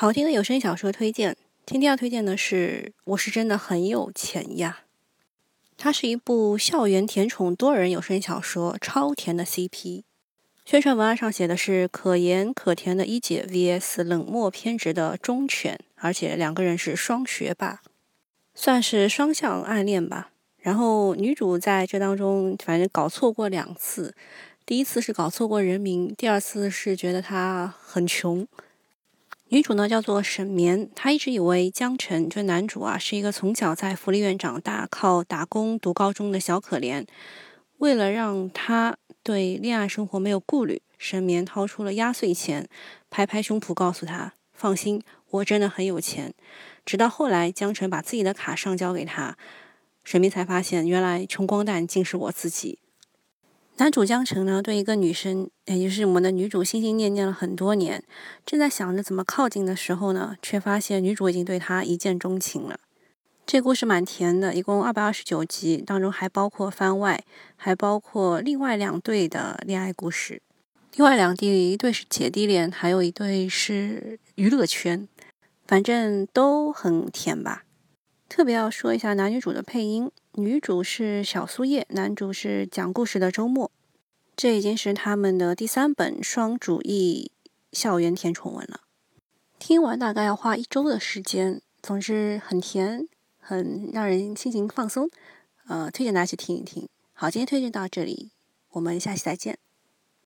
好听的有声小说推荐，今天要推荐的是《我是真的很有钱呀》。它是一部校园甜宠多人有声小说，超甜的 CP。宣传文案上写的是可盐可甜的一姐 VS 冷漠偏执的忠犬，而且两个人是双学霸，算是双向暗恋吧。然后女主在这当中反正搞错过两次，第一次是搞错过人名，第二次是觉得他很穷。女主呢叫做沈绵，她一直以为江辰这男主啊是一个从小在福利院长大、靠打工读高中的小可怜。为了让他对恋爱生活没有顾虑，沈绵掏出了压岁钱，拍拍胸脯告诉他：“放心，我真的很有钱。”直到后来江辰把自己的卡上交给他，沈眠才发现原来穷光蛋竟是我自己。男主江澄呢，对一个女生，也就是我们的女主，心心念念了很多年。正在想着怎么靠近的时候呢，却发现女主已经对他一见钟情了。这故事蛮甜的，一共二百二十九集，当中还包括番外，还包括另外两对的恋爱故事。另外两对，一对是姐弟恋，还有一对是娱乐圈，反正都很甜吧。特别要说一下男女主的配音。女主是小苏叶，男主是讲故事的周末。这已经是他们的第三本双主义校园甜宠文了。听完大概要花一周的时间。总之很甜，很让人心情放松。呃，推荐大家去听一听。好，今天推荐到这里，我们下期再见。